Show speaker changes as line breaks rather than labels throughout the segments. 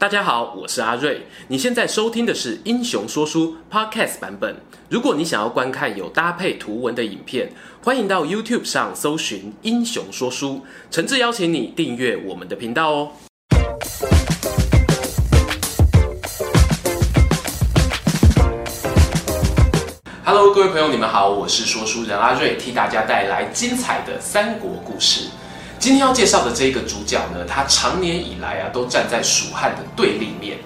大家好，我是阿瑞。你现在收听的是《英雄说书》Podcast 版本。如果你想要观看有搭配图文的影片，欢迎到 YouTube 上搜寻《英雄说书》，诚挚邀请你订阅我们的频道哦。Hello，各位朋友，你们好，我是说书人阿瑞，替大家带来精彩的三国故事。今天要介绍的这个主角呢，他长年以来啊都站在蜀汉的对立面，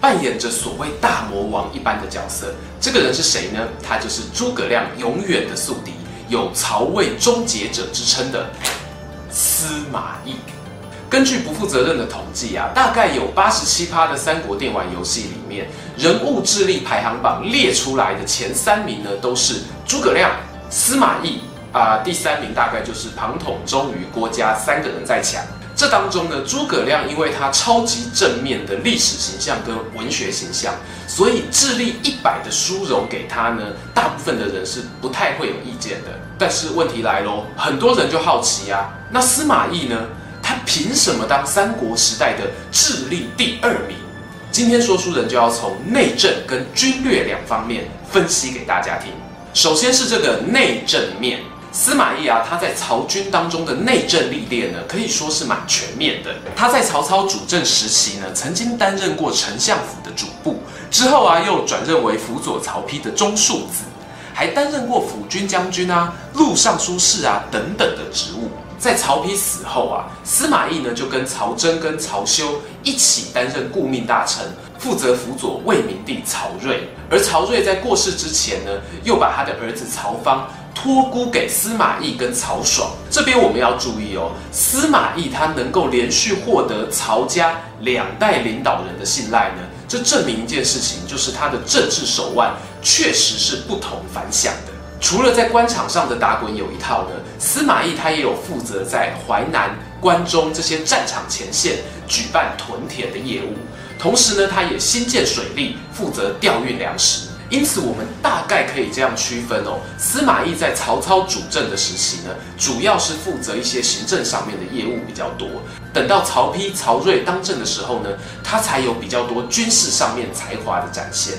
扮演着所谓大魔王一般的角色。这个人是谁呢？他就是诸葛亮永远的宿敌，有曹魏终结者之称的司马懿。根据不负责任的统计啊，大概有八十七趴的三国电玩游戏里面，人物智力排行榜列出来的前三名呢，都是诸葛亮、司马懿。啊、第三名大概就是庞统、周瑜、郭嘉三个人在抢。这当中呢，诸葛亮因为他超级正面的历史形象跟文学形象，所以智力一百的殊荣给他呢，大部分的人是不太会有意见的。但是问题来喽，很多人就好奇啊，那司马懿呢？他凭什么当三国时代的智力第二名？今天说书人就要从内政跟军略两方面分析给大家听。首先是这个内政面。司马懿啊，他在曹军当中的内政历练呢，可以说是蛮全面的。他在曹操主政时期呢，曾经担任过丞相府的主簿，之后啊，又转任为辅佐曹丕的中庶子，还担任过辅军将军啊、录尚书事啊等等的职务。在曹丕死后啊，司马懿呢就跟曹真跟曹休一起担任顾命大臣，负责辅佐魏明帝曹睿。而曹睿在过世之前呢，又把他的儿子曹芳。托孤给司马懿跟曹爽，这边我们要注意哦。司马懿他能够连续获得曹家两代领导人的信赖呢，这证明一件事情，就是他的政治手腕确实是不同凡响的。除了在官场上的打滚有一套呢，司马懿他也有负责在淮南、关中这些战场前线举办屯田的业务，同时呢，他也兴建水利，负责调运粮食。因此，我们大概可以这样区分哦。司马懿在曹操主政的时期呢，主要是负责一些行政上面的业务比较多。等到曹丕、曹睿当政的时候呢，他才有比较多军事上面才华的展现。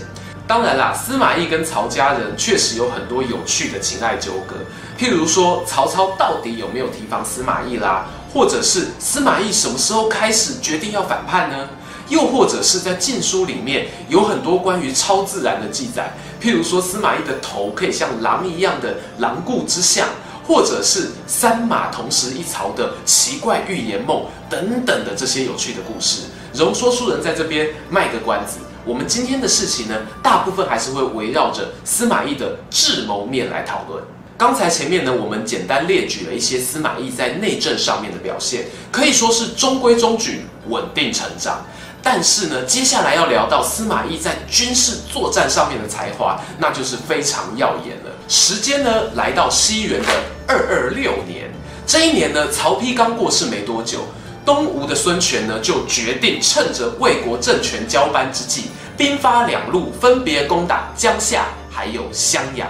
当然啦，司马懿跟曹家人确实有很多有趣的情爱纠葛，譬如说曹操到底有没有提防司马懿啦，或者是司马懿什么时候开始决定要反叛呢？又或者是在禁书里面有很多关于超自然的记载，譬如说司马懿的头可以像狼一样的狼顾之相，或者是三马同时一槽的奇怪预言梦等等的这些有趣的故事。容说书人在这边卖个关子，我们今天的事情呢，大部分还是会围绕着司马懿的智谋面来讨论。刚才前面呢，我们简单列举了一些司马懿在内政上面的表现，可以说是中规中矩、稳定成长。但是呢，接下来要聊到司马懿在军事作战上面的才华，那就是非常耀眼了。时间呢，来到西元的二二六年，这一年呢，曹丕刚过世没多久，东吴的孙权呢就决定趁着魏国政权交班之际，兵发两路，分别攻打江夏还有襄阳。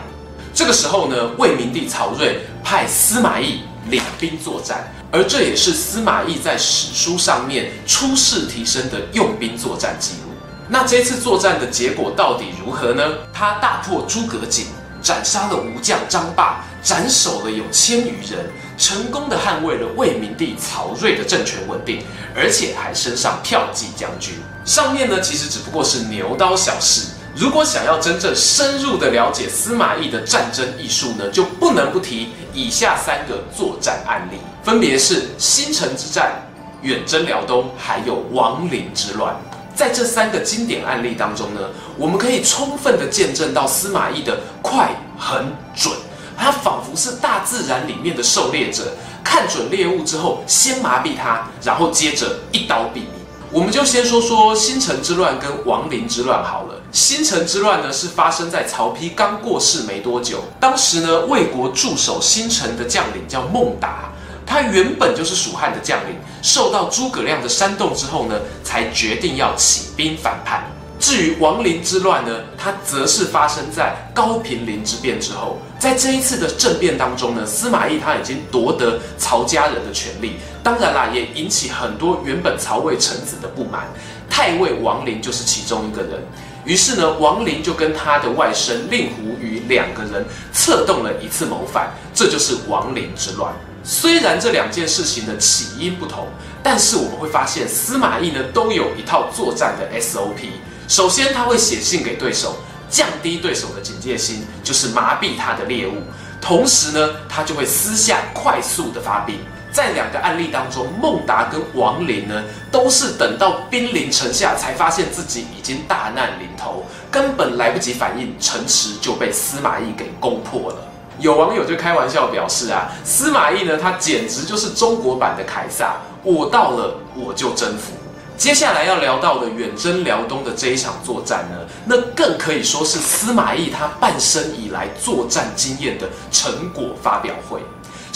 这个时候呢，魏明帝曹睿派司马懿领兵作战。而这也是司马懿在史书上面初试提升的用兵作战记录。那这次作战的结果到底如何呢？他大破诸葛瑾，斩杀了吴将张霸，斩首了有千余人，成功的捍卫了魏明帝曹睿的政权稳定，而且还升上骠骑将军。上面呢，其实只不过是牛刀小试。如果想要真正深入的了解司马懿的战争艺术呢，就不能不提以下三个作战案例。分别是新城之战、远征辽东，还有王陵之乱。在这三个经典案例当中呢，我们可以充分的见证到司马懿的快、狠、准。他仿佛是大自然里面的狩猎者，看准猎物之后，先麻痹他，然后接着一刀毙命。我们就先说说新城之乱跟王陵之乱好了。新城之乱呢，是发生在曹丕刚过世没多久。当时呢，魏国驻守新城的将领叫孟达。他原本就是蜀汉的将领，受到诸葛亮的煽动之后呢，才决定要起兵反叛。至于王陵之乱呢，它则是发生在高平陵之变之后，在这一次的政变当中呢，司马懿他已经夺得曹家人的权力，当然啦，也引起很多原本曹魏臣子的不满。太尉王陵就是其中一个人。于是呢，王林就跟他的外甥令狐虞两个人策动了一次谋反，这就是王林之乱。虽然这两件事情的起因不同，但是我们会发现司马懿呢都有一套作战的 SOP。首先，他会写信给对手，降低对手的警戒心，就是麻痹他的猎物。同时呢，他就会私下快速的发兵。在两个案例当中，孟达跟王林呢，都是等到兵临城下，才发现自己已经大难临头，根本来不及反应，城池就被司马懿给攻破了。有网友就开玩笑表示啊，司马懿呢，他简直就是中国版的凯撒，我到了我就征服。接下来要聊到的远征辽东的这一场作战呢，那更可以说是司马懿他半生以来作战经验的成果发表会。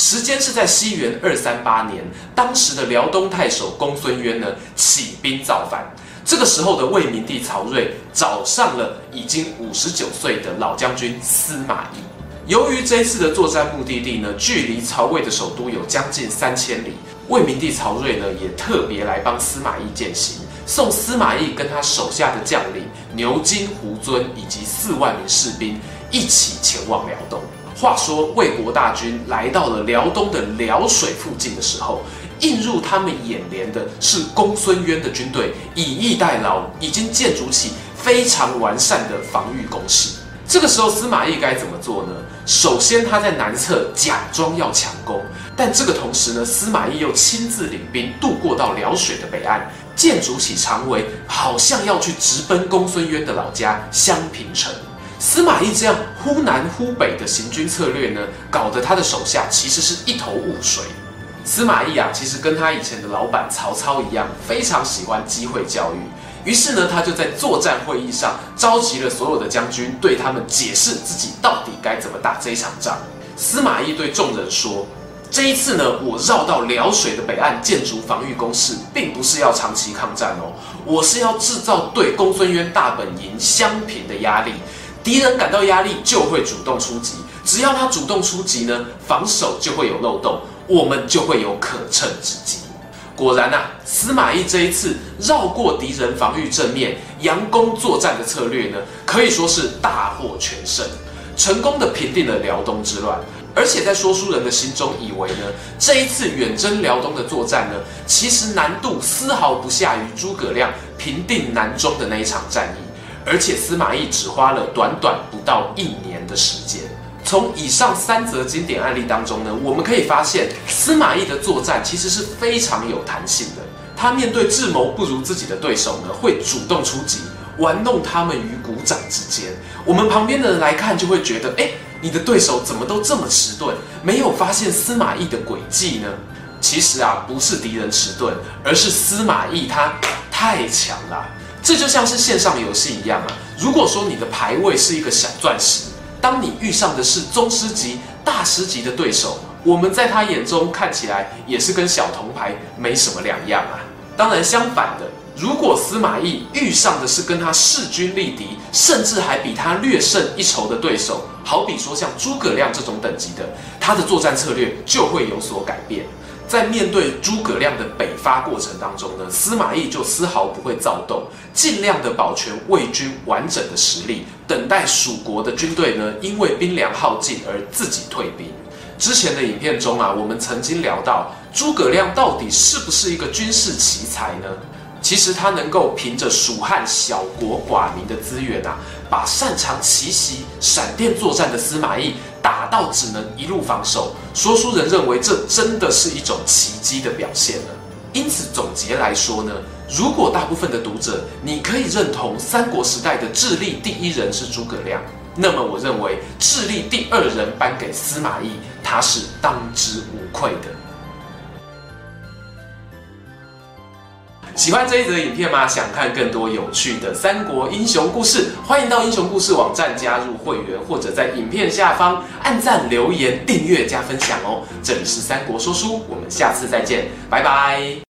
时间是在西元二三八年，当时的辽东太守公孙渊呢起兵造反。这个时候的魏明帝曹睿找上了已经五十九岁的老将军司马懿。由于这一次的作战目的地呢，距离曹魏的首都有将近三千里，魏明帝曹睿呢也特别来帮司马懿饯行，送司马懿跟他手下的将领牛金、胡遵以及四万名士兵一起前往辽东。话说魏国大军来到了辽东的辽水附近的时候，映入他们眼帘的是公孙渊的军队以逸待劳，已经建筑起非常完善的防御工事。这个时候，司马懿该怎么做呢？首先，他在南侧假装要抢攻，但这个同时呢，司马懿又亲自领兵渡过到辽水的北岸，建筑起长围，好像要去直奔公孙渊的老家襄平城。司马懿这样忽南忽北的行军策略呢，搞得他的手下其实是一头雾水。司马懿啊，其实跟他以前的老板曹操一样，非常喜欢机会教育。于是呢，他就在作战会议上召集了所有的将军，对他们解释自己到底该怎么打这一场仗。司马懿对众人说：“这一次呢，我绕到辽水的北岸建筑防御工事，并不是要长期抗战哦，我是要制造对公孙渊大本营襄平的压力。”敌人感到压力就会主动出击，只要他主动出击呢，防守就会有漏洞，我们就会有可乘之机。果然啊，司马懿这一次绕过敌人防御正面，佯攻作战的策略呢，可以说是大获全胜，成功的平定了辽东之乱。而且在说书人的心中以为呢，这一次远征辽东的作战呢，其实难度丝毫不下于诸葛亮平定南中的那一场战役。而且司马懿只花了短短不到一年的时间。从以上三则经典案例当中呢，我们可以发现司马懿的作战其实是非常有弹性的。他面对智谋不如自己的对手呢，会主动出击，玩弄他们于股掌之间。我们旁边的人来看就会觉得，哎，你的对手怎么都这么迟钝，没有发现司马懿的诡计呢？其实啊，不是敌人迟钝，而是司马懿他太强了。这就像是线上游戏一样啊！如果说你的排位是一个小钻石，当你遇上的是宗师级、大师级的对手，我们在他眼中看起来也是跟小铜牌没什么两样啊。当然，相反的，如果司马懿遇上的是跟他势均力敌，甚至还比他略胜一筹的对手，好比说像诸葛亮这种等级的，他的作战策略就会有所改变。在面对诸葛亮的北伐过程当中呢，司马懿就丝毫不会躁动，尽量的保全魏军完整的实力，等待蜀国的军队呢，因为兵粮耗尽而自己退兵。之前的影片中啊，我们曾经聊到诸葛亮到底是不是一个军事奇才呢？其实他能够凭着蜀汉小国寡民的资源啊，把擅长奇袭、闪电作战的司马懿打到只能一路防守。说书人认为这真的是一种奇迹的表现了。因此总结来说呢，如果大部分的读者你可以认同三国时代的智力第一人是诸葛亮，那么我认为智力第二人颁给司马懿，他是当之无愧的。喜欢这一则影片吗？想看更多有趣的三国英雄故事，欢迎到英雄故事网站加入会员，或者在影片下方按赞、留言、订阅、加分享哦。这里是三国说书，我们下次再见，拜拜。